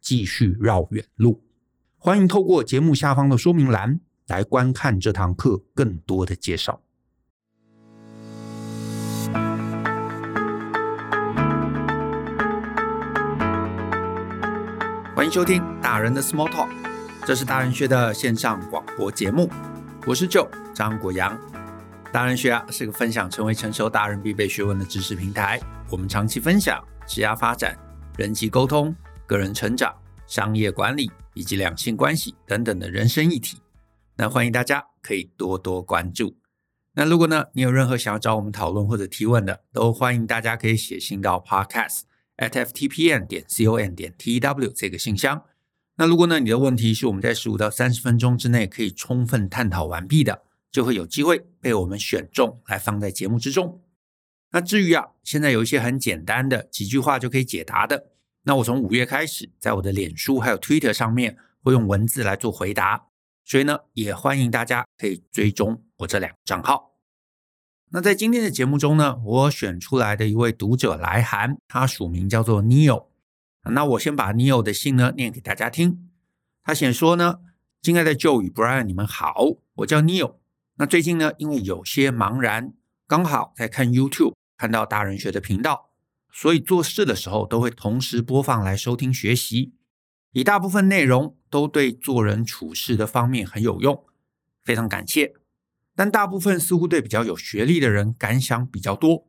继续绕远路，欢迎透过节目下方的说明栏来观看这堂课更多的介绍。欢迎收听大人的 Small Talk，这是大人学的线上广播节目，我是 Joe 张国阳。大人学啊是个分享成为成熟大人必备学问的知识平台，我们长期分享职业发展、人际沟通。个人成长、商业管理以及两性关系等等的人生议题，那欢迎大家可以多多关注。那如果呢，你有任何想要找我们讨论或者提问的，都欢迎大家可以写信到 podcast at ftpm 点 com 点 tw 这个信箱。那如果呢，你的问题是我们在十五到三十分钟之内可以充分探讨完毕的，就会有机会被我们选中来放在节目之中。那至于啊，现在有一些很简单的几句话就可以解答的。那我从五月开始，在我的脸书还有 Twitter 上面会用文字来做回答，所以呢，也欢迎大家可以追踪我这两个账号。那在今天的节目中呢，我选出来的一位读者来函，他署名叫做 Neo。那我先把 Neo 的信呢念给大家听。他写说呢，亲爱的 Joe 与 Brian，你们好，我叫 Neo。那最近呢，因为有些茫然，刚好在看 YouTube，看到大人学的频道。所以做事的时候都会同时播放来收听学习，一大部分内容都对做人处事的方面很有用，非常感谢。但大部分似乎对比较有学历的人感想比较多。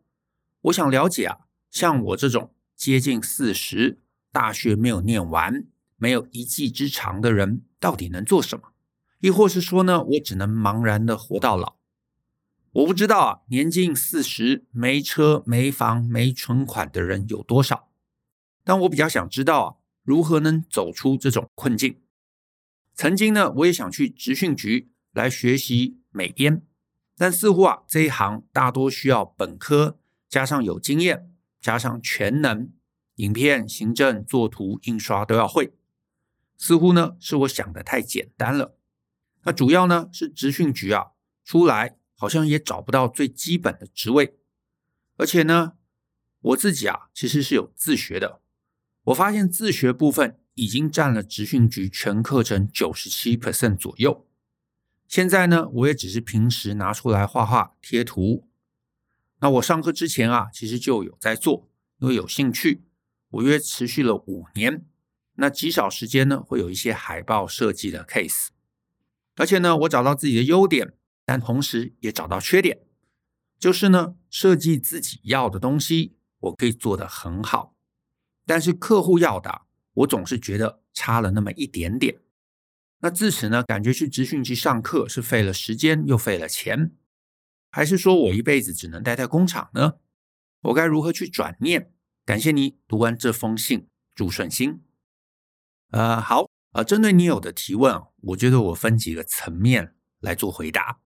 我想了解啊，像我这种接近四十，大学没有念完，没有一技之长的人，到底能做什么？亦或是说呢，我只能茫然的活到老？我不知道啊，年近四十没车没房没存款的人有多少？但我比较想知道啊，如何能走出这种困境？曾经呢，我也想去职训局来学习美编，但似乎啊，这一行大多需要本科加上有经验，加上全能，影片、行政、作图、印刷都要会。似乎呢，是我想的太简单了。那主要呢，是职训局啊出来。好像也找不到最基本的职位，而且呢，我自己啊其实是有自学的。我发现自学部分已经占了职训局全课程九十七 percent 左右。现在呢，我也只是平时拿出来画画贴图。那我上课之前啊，其实就有在做，因为有兴趣。我约持续了五年，那极少时间呢，会有一些海报设计的 case。而且呢，我找到自己的优点。但同时也找到缺点，就是呢，设计自己要的东西，我可以做得很好，但是客户要的，我总是觉得差了那么一点点。那自此呢，感觉去职训去上课是费了时间又费了钱。还是说我一辈子只能待在工厂呢？我该如何去转念？感谢你读完这封信，祝顺心。呃，好，呃，针对你有的提问，我觉得我分几个层面来做回答。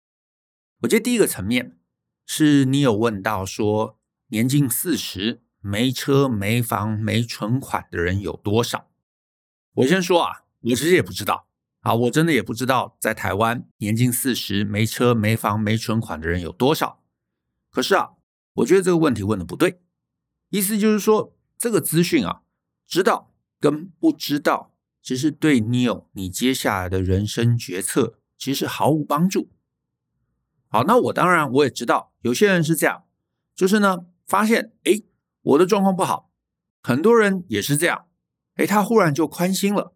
我觉得第一个层面是你有问到说，年近四十，没车、没房、没存款的人有多少？我先说啊，我其实也不知道。啊，我真的也不知道在台湾年近四十没车没房没存款的人有多少。可是啊，我觉得这个问题问的不对，意思就是说这个资讯啊，知道跟不知道，其实对你有你接下来的人生决策其实毫无帮助。好，那我当然我也知道有些人是这样，就是呢发现诶，我的状况不好，很多人也是这样，诶，他忽然就宽心了。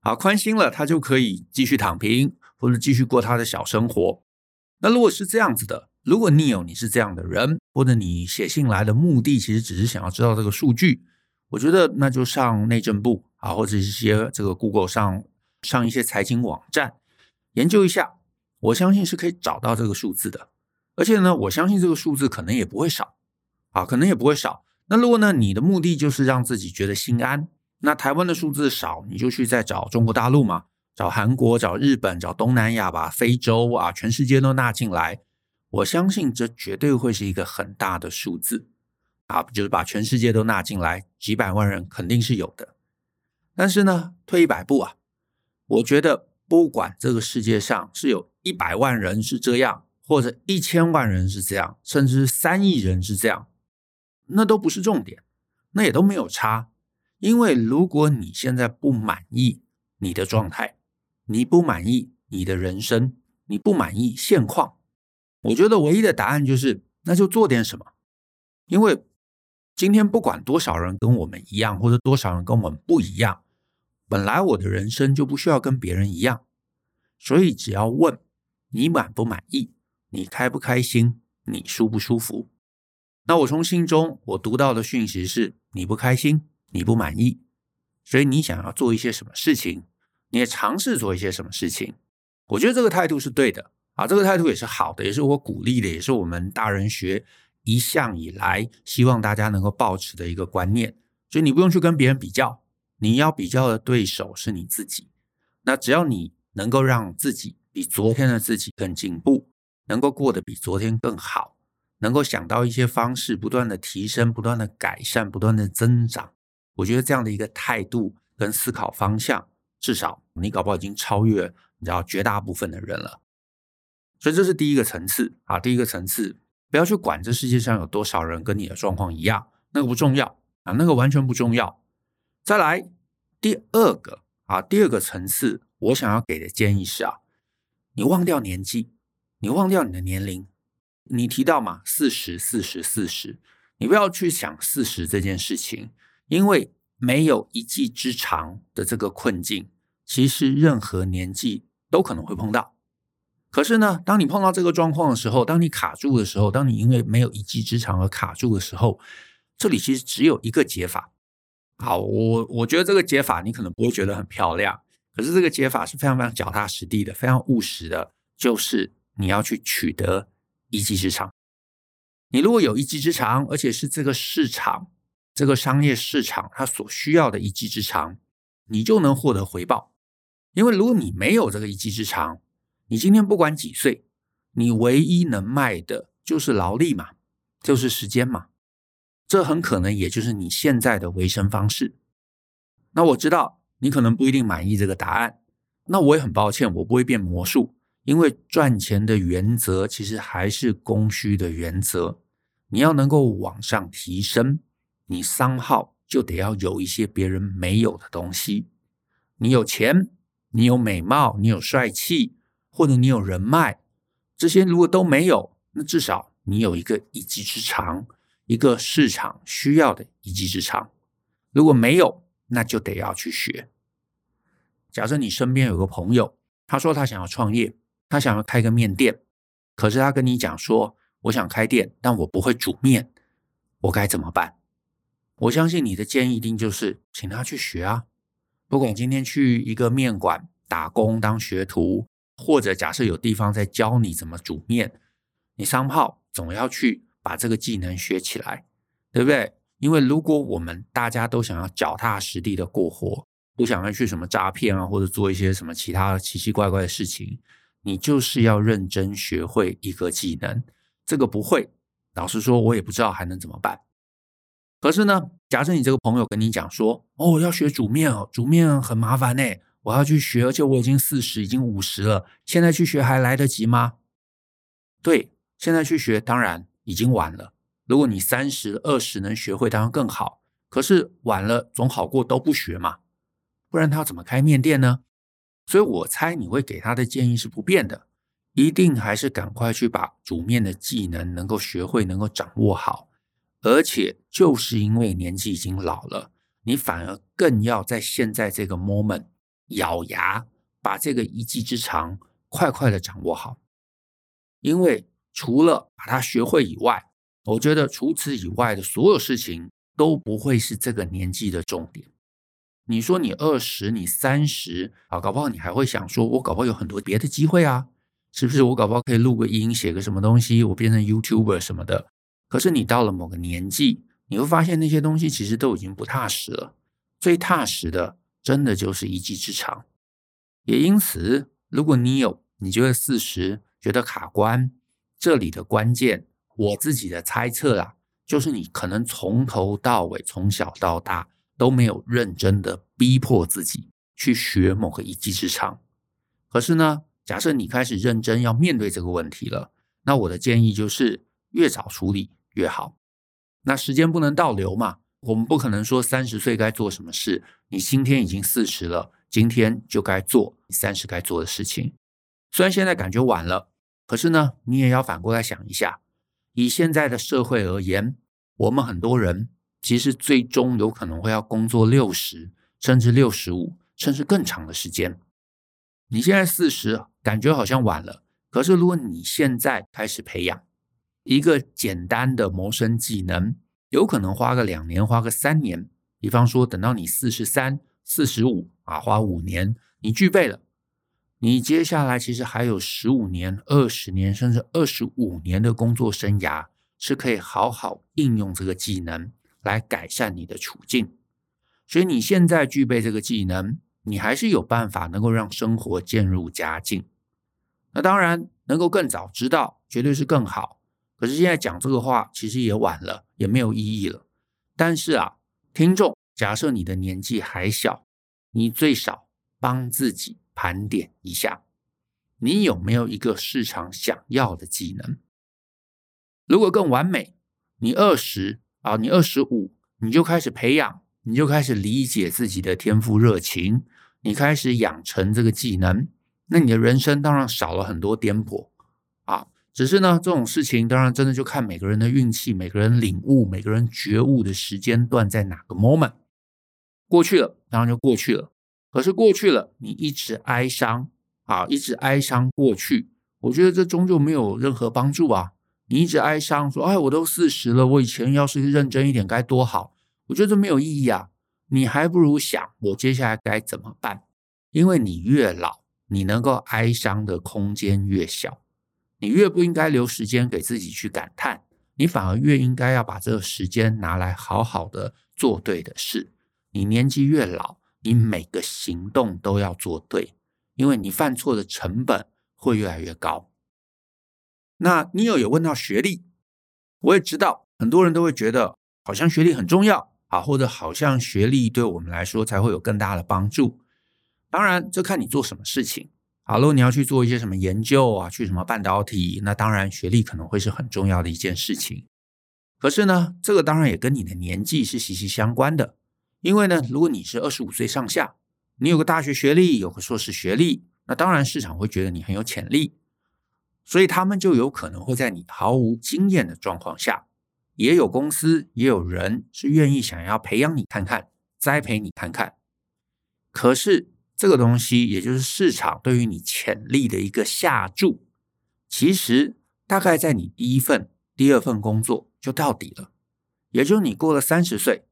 啊，宽心了，他就可以继续躺平，或者继续过他的小生活。那如果是这样子的，如果你有你是这样的人，或者你写信来的目的其实只是想要知道这个数据，我觉得那就上内政部啊，或者一些这个 Google 上上一些财经网站研究一下，我相信是可以找到这个数字的。而且呢，我相信这个数字可能也不会少啊，可能也不会少。那如果呢，你的目的就是让自己觉得心安。那台湾的数字少，你就去再找中国大陆嘛，找韩国、找日本、找东南亚吧，非洲啊，全世界都纳进来。我相信这绝对会是一个很大的数字啊，就是把全世界都纳进来，几百万人肯定是有的。但是呢，退一百步啊，我觉得不管这个世界上是有一百万人是这样，或者一千万人是这样，甚至三亿人是这样，那都不是重点，那也都没有差。因为如果你现在不满意你的状态，你不满意你的人生，你不满意现况，我觉得唯一的答案就是，那就做点什么。因为今天不管多少人跟我们一样，或者多少人跟我们不一样，本来我的人生就不需要跟别人一样，所以只要问你满不满意，你开不开心，你舒不舒服。那我从信中我读到的讯息是，你不开心。你不满意，所以你想要做一些什么事情，你也尝试做一些什么事情。我觉得这个态度是对的啊，这个态度也是好的，也是我鼓励的，也是我们大人学一向以来希望大家能够保持的一个观念。所以你不用去跟别人比较，你要比较的对手是你自己。那只要你能够让自己比昨天的自己更进步，能够过得比昨天更好，能够想到一些方式，不断的提升，不断的改善，不断的增长。我觉得这样的一个态度跟思考方向，至少你搞不好已经超越你知道绝大部分的人了。所以这是第一个层次啊，第一个层次，不要去管这世界上有多少人跟你的状况一样，那个不重要啊，那个完全不重要。再来第二个啊，第二个层次，我想要给的建议是啊，你忘掉年纪，你忘掉你的年龄，你提到嘛，四十、四十、四十，你不要去想四十这件事情。因为没有一技之长的这个困境，其实任何年纪都可能会碰到。可是呢，当你碰到这个状况的时候，当你卡住的时候，当你因为没有一技之长而卡住的时候，这里其实只有一个解法。好，我我觉得这个解法你可能不会觉得很漂亮，可是这个解法是非常非常脚踏实地的，非常务实的，就是你要去取得一技之长。你如果有一技之长，而且是这个市场。这个商业市场它所需要的一技之长，你就能获得回报。因为如果你没有这个一技之长，你今天不管几岁，你唯一能卖的就是劳力嘛，就是时间嘛。这很可能也就是你现在的维生方式。那我知道你可能不一定满意这个答案，那我也很抱歉，我不会变魔术，因为赚钱的原则其实还是供需的原则，你要能够往上提升。你商号就得要有一些别人没有的东西。你有钱，你有美貌，你有帅气，或者你有人脉，这些如果都没有，那至少你有一个一技之长，一个市场需要的一技之长。如果没有，那就得要去学。假设你身边有个朋友，他说他想要创业，他想要开个面店，可是他跟你讲说，我想开店，但我不会煮面，我该怎么办？我相信你的建议一定就是请他去学啊，不管今天去一个面馆打工当学徒，或者假设有地方在教你怎么煮面，你商炮总要去把这个技能学起来，对不对？因为如果我们大家都想要脚踏实地的过活，不想要去什么诈骗啊，或者做一些什么其他奇奇怪怪的事情，你就是要认真学会一个技能。这个不会，老实说，我也不知道还能怎么办。可是呢，假设你这个朋友跟你讲说，哦，要学煮面哦，煮面很麻烦呢，我要去学，而且我已经四十，已经五十了，现在去学还来得及吗？对，现在去学当然已经晚了。如果你三十、二十能学会，当然更好。可是晚了总好过都不学嘛，不然他怎么开面店呢？所以我猜你会给他的建议是不变的，一定还是赶快去把煮面的技能能够学会，能够掌握好。而且就是因为年纪已经老了，你反而更要在现在这个 moment 咬牙把这个一技之长快快的掌握好。因为除了把它学会以外，我觉得除此以外的所有事情都不会是这个年纪的重点。你说你二十，你三十啊，搞不好你还会想说，我搞不好有很多别的机会啊，是不是？我搞不好可以录个音，写个什么东西，我变成 YouTuber 什么的。可是你到了某个年纪，你会发现那些东西其实都已经不踏实了。最踏实的，真的就是一技之长。也因此，如果你有你觉得四十觉得卡关，这里的关键。我自己的猜测啊，就是你可能从头到尾，从小到大都没有认真的逼迫自己去学某个一技之长。可是呢，假设你开始认真要面对这个问题了，那我的建议就是越早处理越好。那时间不能倒流嘛，我们不可能说三十岁该做什么事，你今天已经四十了，今天就该做你三十该做的事情。虽然现在感觉晚了，可是呢，你也要反过来想一下。以现在的社会而言，我们很多人其实最终有可能会要工作六十，甚至六十五，甚至更长的时间。你现在四十，感觉好像晚了。可是如果你现在开始培养一个简单的谋生技能，有可能花个两年，花个三年。比方说，等到你四十三、四十五啊，花五年，你具备了。你接下来其实还有十五年、二十年，甚至二十五年的工作生涯，是可以好好应用这个技能来改善你的处境。所以你现在具备这个技能，你还是有办法能够让生活渐入佳境。那当然，能够更早知道，绝对是更好。可是现在讲这个话，其实也晚了，也没有意义了。但是啊，听众，假设你的年纪还小，你最少帮自己。盘点一下，你有没有一个市场想要的技能？如果更完美，你二十啊，你二十五，你就开始培养，你就开始理解自己的天赋热情，你开始养成这个技能，那你的人生当然少了很多颠簸啊。只是呢，这种事情当然真的就看每个人的运气，每个人领悟，每个人觉悟的时间段在哪个 moment。过去了，当然就过去了。可是过去了，你一直哀伤啊，一直哀伤过去，我觉得这终究没有任何帮助啊！你一直哀伤说：“哎，我都四十了，我以前要是认真一点该多好。”我觉得这没有意义啊！你还不如想我接下来该怎么办？因为你越老，你能够哀伤的空间越小，你越不应该留时间给自己去感叹，你反而越应该要把这个时间拿来好好的做对的事。你年纪越老，你每个行动都要做对，因为你犯错的成本会越来越高。那你有有问到学历，我也知道很多人都会觉得好像学历很重要啊，或者好像学历对我们来说才会有更大的帮助。当然，这看你做什么事情。好，如果你要去做一些什么研究啊，去什么半导体，那当然学历可能会是很重要的一件事情。可是呢，这个当然也跟你的年纪是息息相关的。因为呢，如果你是二十五岁上下，你有个大学学历，有个硕士学历，那当然市场会觉得你很有潜力，所以他们就有可能会在你毫无经验的状况下，也有公司也有人是愿意想要培养你看看，栽培你看看。可是这个东西，也就是市场对于你潜力的一个下注，其实大概在你第一份、第二份工作就到底了，也就是你过了三十岁。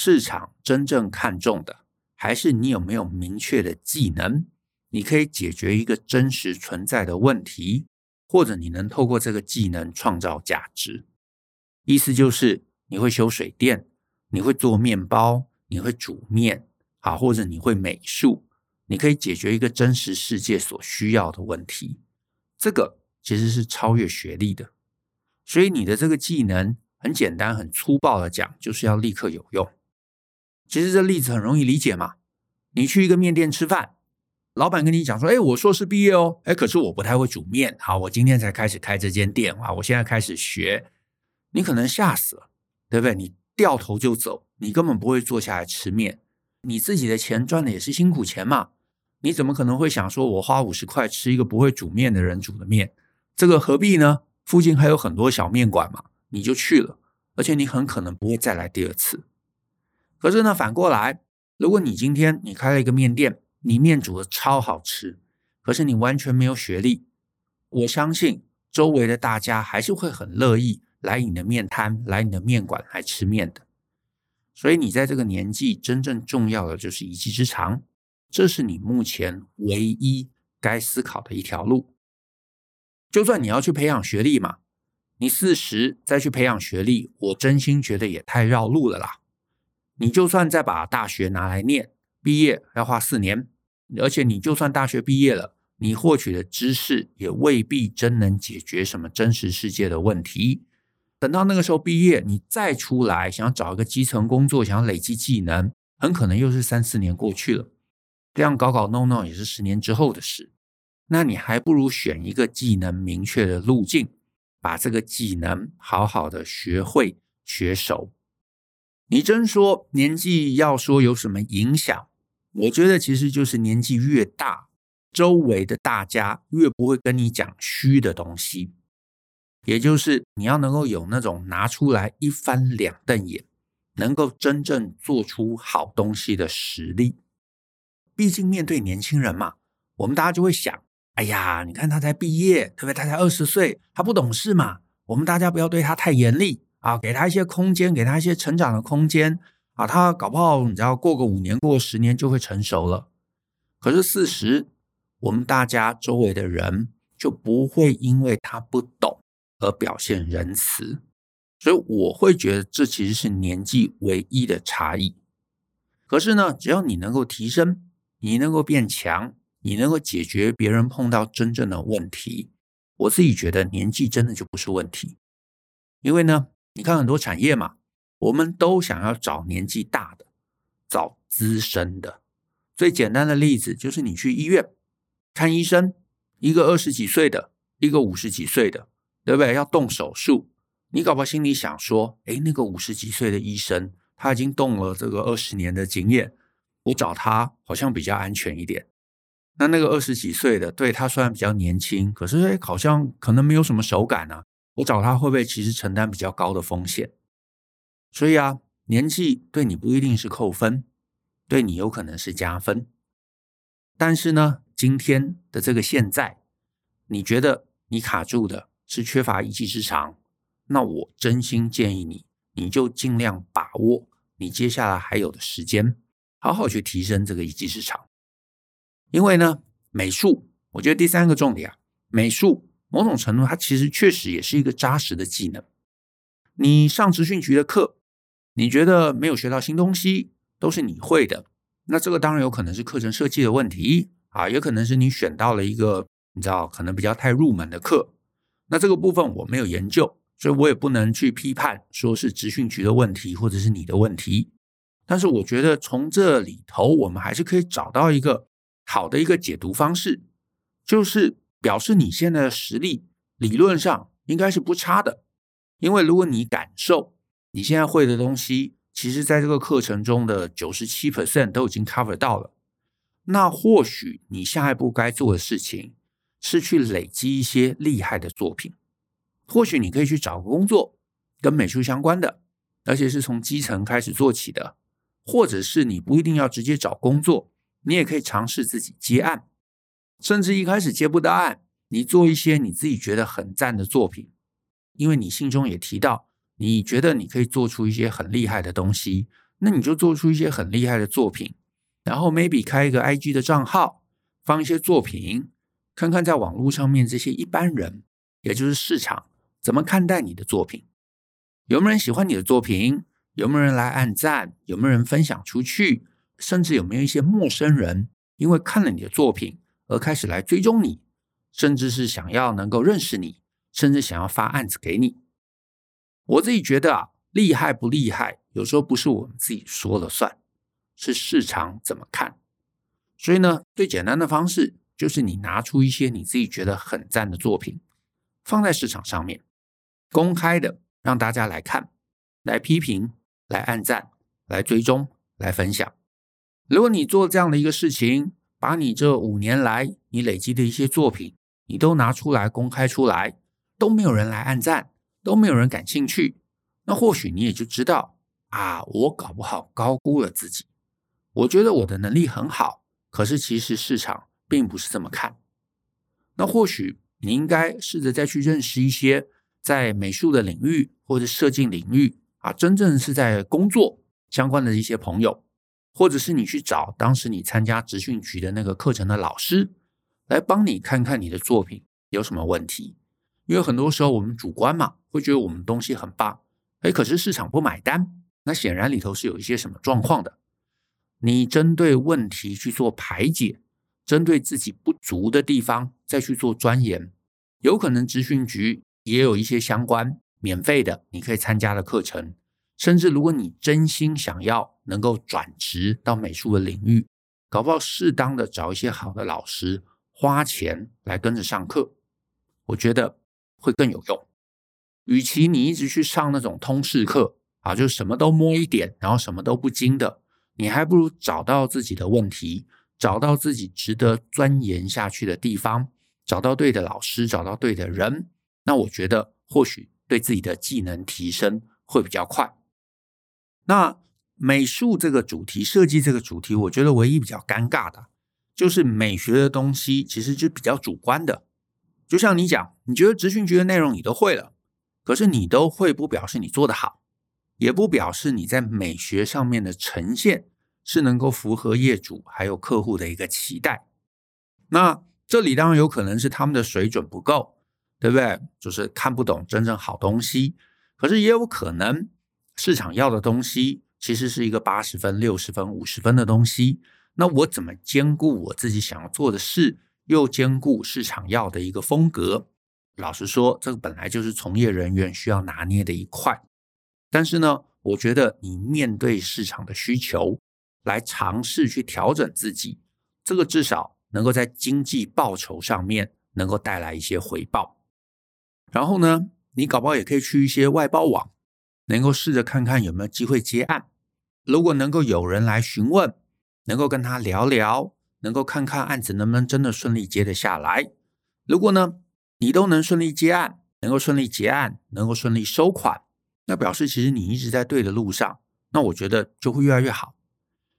市场真正看重的，还是你有没有明确的技能，你可以解决一个真实存在的问题，或者你能透过这个技能创造价值。意思就是你会修水电，你会做面包，你会煮面，啊，或者你会美术，你可以解决一个真实世界所需要的问题。这个其实是超越学历的。所以你的这个技能很简单、很粗暴的讲，就是要立刻有用。其实这例子很容易理解嘛。你去一个面店吃饭，老板跟你讲说：“哎，我硕士毕业哦，哎，可是我不太会煮面，好，我今天才开始开这间店啊，我现在开始学。”你可能吓死了，对不对？你掉头就走，你根本不会坐下来吃面。你自己的钱赚的也是辛苦钱嘛，你怎么可能会想说我花五十块吃一个不会煮面的人煮的面？这个何必呢？附近还有很多小面馆嘛，你就去了，而且你很可能不会再来第二次。可是呢，反过来，如果你今天你开了一个面店，你面煮的超好吃，可是你完全没有学历，我相信周围的大家还是会很乐意来你的面摊、来你的面馆来吃面的。所以你在这个年纪，真正重要的就是一技之长，这是你目前唯一该思考的一条路。就算你要去培养学历嘛，你四十再去培养学历，我真心觉得也太绕路了啦。你就算再把大学拿来念，毕业要花四年，而且你就算大学毕业了，你获取的知识也未必真能解决什么真实世界的问题。等到那个时候毕业，你再出来想要找一个基层工作，想要累积技能，很可能又是三四年过去了。这样搞搞弄弄也是十年之后的事。那你还不如选一个技能明确的路径，把这个技能好好的学会学熟。你真说年纪要说有什么影响？我觉得其实就是年纪越大，周围的大家越不会跟你讲虚的东西，也就是你要能够有那种拿出来一翻两瞪眼，能够真正做出好东西的实力。毕竟面对年轻人嘛，我们大家就会想。哎呀，你看他才毕业，对不对？他才二十岁，他不懂事嘛。我们大家不要对他太严厉啊，给他一些空间，给他一些成长的空间啊。他搞不好，你知道，过个五年，过十年就会成熟了。可是四十，我们大家周围的人就不会因为他不懂而表现仁慈，所以我会觉得这其实是年纪唯一的差异。可是呢，只要你能够提升，你能够变强。你能够解决别人碰到真正的问题，我自己觉得年纪真的就不是问题。因为呢，你看很多产业嘛，我们都想要找年纪大的，找资深的。最简单的例子就是你去医院看医生，一个二十几岁的，一个五十几岁的，对不对？要动手术，你搞不好心里想说，诶，那个五十几岁的医生他已经动了这个二十年的经验，我找他好像比较安全一点。那那个二十几岁的，对，他虽然比较年轻，可是诶好像可能没有什么手感啊。我找他会不会其实承担比较高的风险？所以啊，年纪对你不一定是扣分，对你有可能是加分。但是呢，今天的这个现在，你觉得你卡住的是缺乏一技之长，那我真心建议你，你就尽量把握你接下来还有的时间，好好去提升这个一技之长。因为呢，美术，我觉得第三个重点啊，美术某种程度它其实确实也是一个扎实的技能。你上职训局的课，你觉得没有学到新东西，都是你会的，那这个当然有可能是课程设计的问题啊，也可能是你选到了一个你知道可能比较太入门的课。那这个部分我没有研究，所以我也不能去批判说是职训局的问题或者是你的问题。但是我觉得从这里头，我们还是可以找到一个。好的一个解读方式，就是表示你现在的实力理论上应该是不差的，因为如果你感受你现在会的东西，其实在这个课程中的九十七 percent 都已经 cover 到了，那或许你下一步该做的事情是去累积一些厉害的作品，或许你可以去找个工作跟美术相关的，而且是从基层开始做起的，或者是你不一定要直接找工作。你也可以尝试自己接案，甚至一开始接不到案，你做一些你自己觉得很赞的作品，因为你信中也提到，你觉得你可以做出一些很厉害的东西，那你就做出一些很厉害的作品，然后 maybe 开一个 IG 的账号，放一些作品，看看在网络上面这些一般人也就是市场怎么看待你的作品？有没有人喜欢你的作品？有没有人来按赞？有没有人分享出去？甚至有没有一些陌生人因为看了你的作品而开始来追踪你，甚至是想要能够认识你，甚至想要发案子给你？我自己觉得啊，厉害不厉害，有时候不是我们自己说了算，是市场怎么看。所以呢，最简单的方式就是你拿出一些你自己觉得很赞的作品，放在市场上面，公开的。让大家来看、来批评、来按赞、来追踪、来分享。如果你做这样的一个事情，把你这五年来你累积的一些作品，你都拿出来公开出来，都没有人来按赞，都没有人感兴趣，那或许你也就知道啊，我搞不好高估了自己。我觉得我的能力很好，可是其实市场并不是这么看。那或许你应该试着再去认识一些。在美术的领域或者设计领域啊，真正是在工作相关的一些朋友，或者是你去找当时你参加职训局的那个课程的老师，来帮你看看你的作品有什么问题。因为很多时候我们主观嘛，会觉得我们东西很棒，哎，可是市场不买单，那显然里头是有一些什么状况的。你针对问题去做排解，针对自己不足的地方再去做钻研，有可能职训局。也有一些相关免费的，你可以参加的课程。甚至如果你真心想要能够转职到美术的领域，搞不好适当的找一些好的老师，花钱来跟着上课，我觉得会更有用。与其你一直去上那种通识课啊，就什么都摸一点，然后什么都不精的，你还不如找到自己的问题，找到自己值得钻研下去的地方，找到对的老师，找到对的人。那我觉得或许对自己的技能提升会比较快。那美术这个主题，设计这个主题，我觉得唯一比较尴尬的，就是美学的东西其实就比较主观的。就像你讲，你觉得职训局的内容你都会了，可是你都会不表示你做得好，也不表示你在美学上面的呈现是能够符合业主还有客户的一个期待。那这里当然有可能是他们的水准不够。对不对？就是看不懂真正好东西，可是也有可能市场要的东西其实是一个八十分、六十分、五十分的东西。那我怎么兼顾我自己想要做的事，又兼顾市场要的一个风格？老实说，这个本来就是从业人员需要拿捏的一块。但是呢，我觉得你面对市场的需求，来尝试去调整自己，这个至少能够在经济报酬上面能够带来一些回报。然后呢，你搞不好也可以去一些外包网，能够试着看看有没有机会接案。如果能够有人来询问，能够跟他聊聊，能够看看案子能不能真的顺利接得下来。如果呢，你都能顺利接案，能够顺利结案，能够顺利收款，那表示其实你一直在对的路上。那我觉得就会越来越好。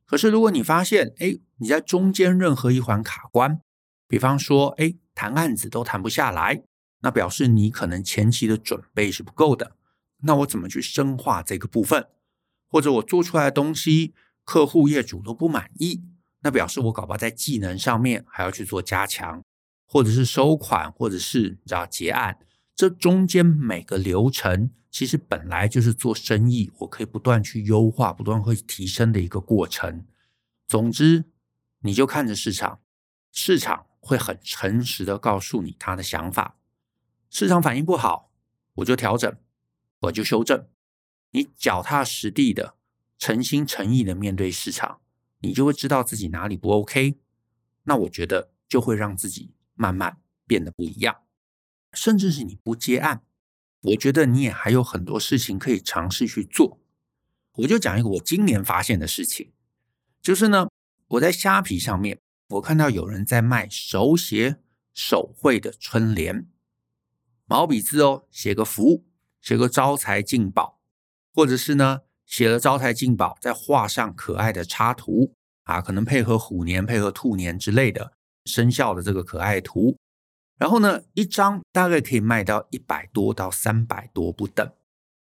可是如果你发现，哎，你在中间任何一环卡关，比方说，哎，谈案子都谈不下来。那表示你可能前期的准备是不够的，那我怎么去深化这个部分？或者我做出来的东西，客户业主都不满意，那表示我搞不好在技能上面还要去做加强，或者是收款，或者是你知道结案，这中间每个流程其实本来就是做生意，我可以不断去优化，不断会提升的一个过程。总之，你就看着市场，市场会很诚实的告诉你他的想法。市场反应不好，我就调整，我就修正。你脚踏实地的、诚心诚意的面对市场，你就会知道自己哪里不 OK。那我觉得就会让自己慢慢变得不一样。甚至是你不接案，我觉得你也还有很多事情可以尝试去做。我就讲一个我今年发现的事情，就是呢，我在虾皮上面，我看到有人在卖手写手绘的春联。毛笔字哦，写个福，写个招财进宝，或者是呢，写了招财进宝，再画上可爱的插图啊，可能配合虎年、配合兔年之类的生肖的这个可爱图。然后呢，一张大概可以卖到一百多到三百多不等，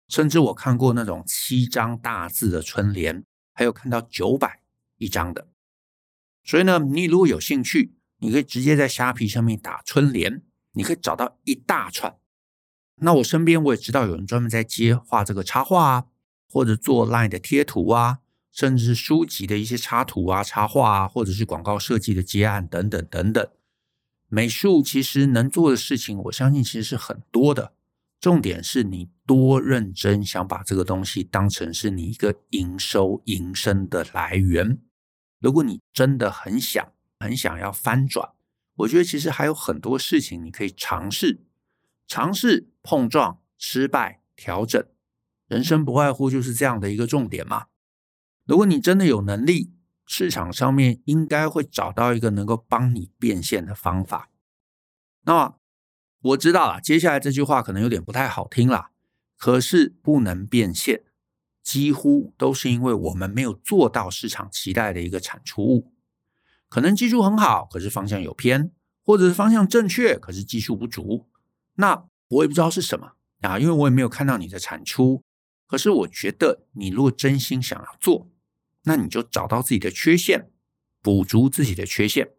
甚至我看过那种七张大字的春联，还有看到九百一张的。所以呢，你如果有兴趣，你可以直接在虾皮上面打春联。你可以找到一大串那我身边我也知道有人专门在接画这个插画啊，或者做 LINE 的贴图啊，甚至是书籍的一些插图啊、插画啊，或者是广告设计的接案等等等等。美术其实能做的事情，我相信其实是很多的。重点是你多认真，想把这个东西当成是你一个营收、营生的来源。如果你真的很想、很想要翻转，我觉得其实还有很多事情你可以尝试。尝试碰撞、失败、调整，人生不外乎就是这样的一个重点嘛。如果你真的有能力，市场上面应该会找到一个能够帮你变现的方法。那我知道了，接下来这句话可能有点不太好听啦。可是不能变现，几乎都是因为我们没有做到市场期待的一个产出物。可能技术很好，可是方向有偏，或者是方向正确，可是技术不足。那我也不知道是什么啊，因为我也没有看到你的产出。可是我觉得，你如果真心想要做，那你就找到自己的缺陷，补足自己的缺陷，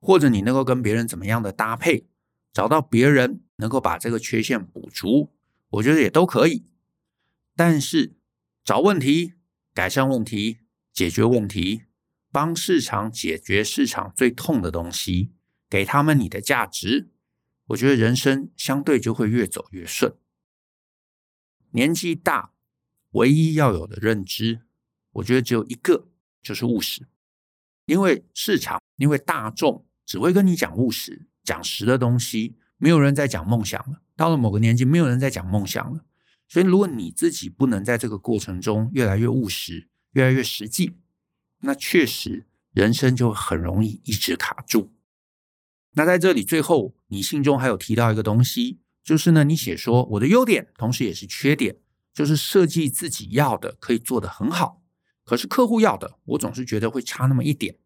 或者你能够跟别人怎么样的搭配，找到别人能够把这个缺陷补足，我觉得也都可以。但是找问题、改善问题、解决问题，帮市场解决市场最痛的东西，给他们你的价值。我觉得人生相对就会越走越顺。年纪大，唯一要有的认知，我觉得只有一个，就是务实。因为市场，因为大众只会跟你讲务实、讲实的东西，没有人在讲梦想了。到了某个年纪，没有人在讲梦想了。所以，如果你自己不能在这个过程中越来越务实、越来越实际，那确实人生就很容易一直卡住。那在这里，最后你信中还有提到一个东西，就是呢，你写说我的优点，同时也是缺点，就是设计自己要的可以做得很好，可是客户要的，我总是觉得会差那么一点。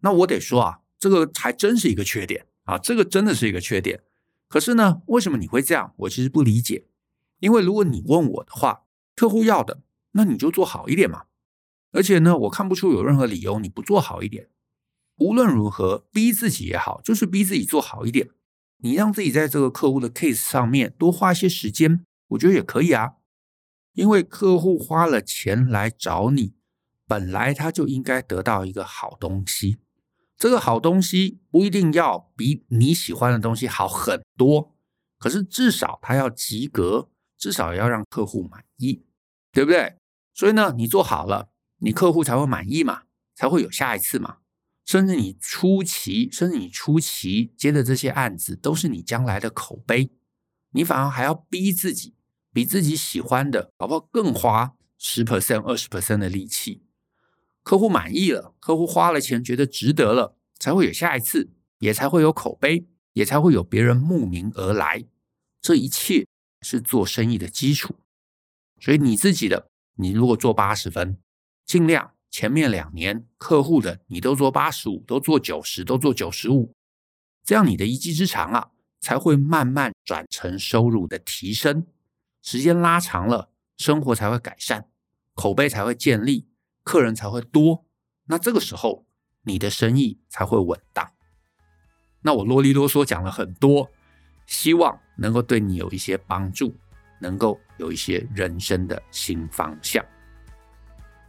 那我得说啊，这个还真是一个缺点啊，这个真的是一个缺点。可是呢，为什么你会这样？我其实不理解。因为如果你问我的话，客户要的，那你就做好一点嘛。而且呢，我看不出有任何理由你不做好一点。无论如何，逼自己也好，就是逼自己做好一点。你让自己在这个客户的 case 上面多花一些时间，我觉得也可以啊。因为客户花了钱来找你，本来他就应该得到一个好东西。这个好东西不一定要比你喜欢的东西好很多，可是至少他要及格，至少要让客户满意，对不对？所以呢，你做好了，你客户才会满意嘛，才会有下一次嘛。甚至你初期，甚至你初期接的这些案子，都是你将来的口碑。你反而还要逼自己，比自己喜欢的，好不好？更花十 percent、二十 percent 的力气。客户满意了，客户花了钱，觉得值得了，才会有下一次，也才会有口碑，也才会有别人慕名而来。这一切是做生意的基础。所以你自己的，你如果做八十分，尽量。前面两年客户的你都做八十五，都做九十，都做九十五，这样你的一技之长啊，才会慢慢转成收入的提升。时间拉长了，生活才会改善，口碑才会建立，客人才会多。那这个时候你的生意才会稳当。那我啰里啰嗦讲了很多，希望能够对你有一些帮助，能够有一些人生的新方向。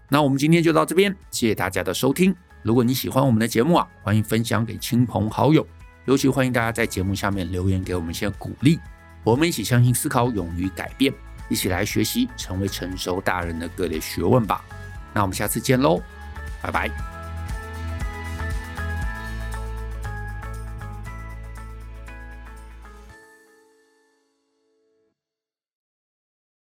那我们今天就到这边，谢谢大家的收听。如果你喜欢我们的节目啊，欢迎分享给亲朋好友，尤其欢迎大家在节目下面留言给我们一些鼓励。我们一起相信、思考、勇于改变，一起来学习，成为成熟大人的各类学问吧。那我们下次见喽，拜拜。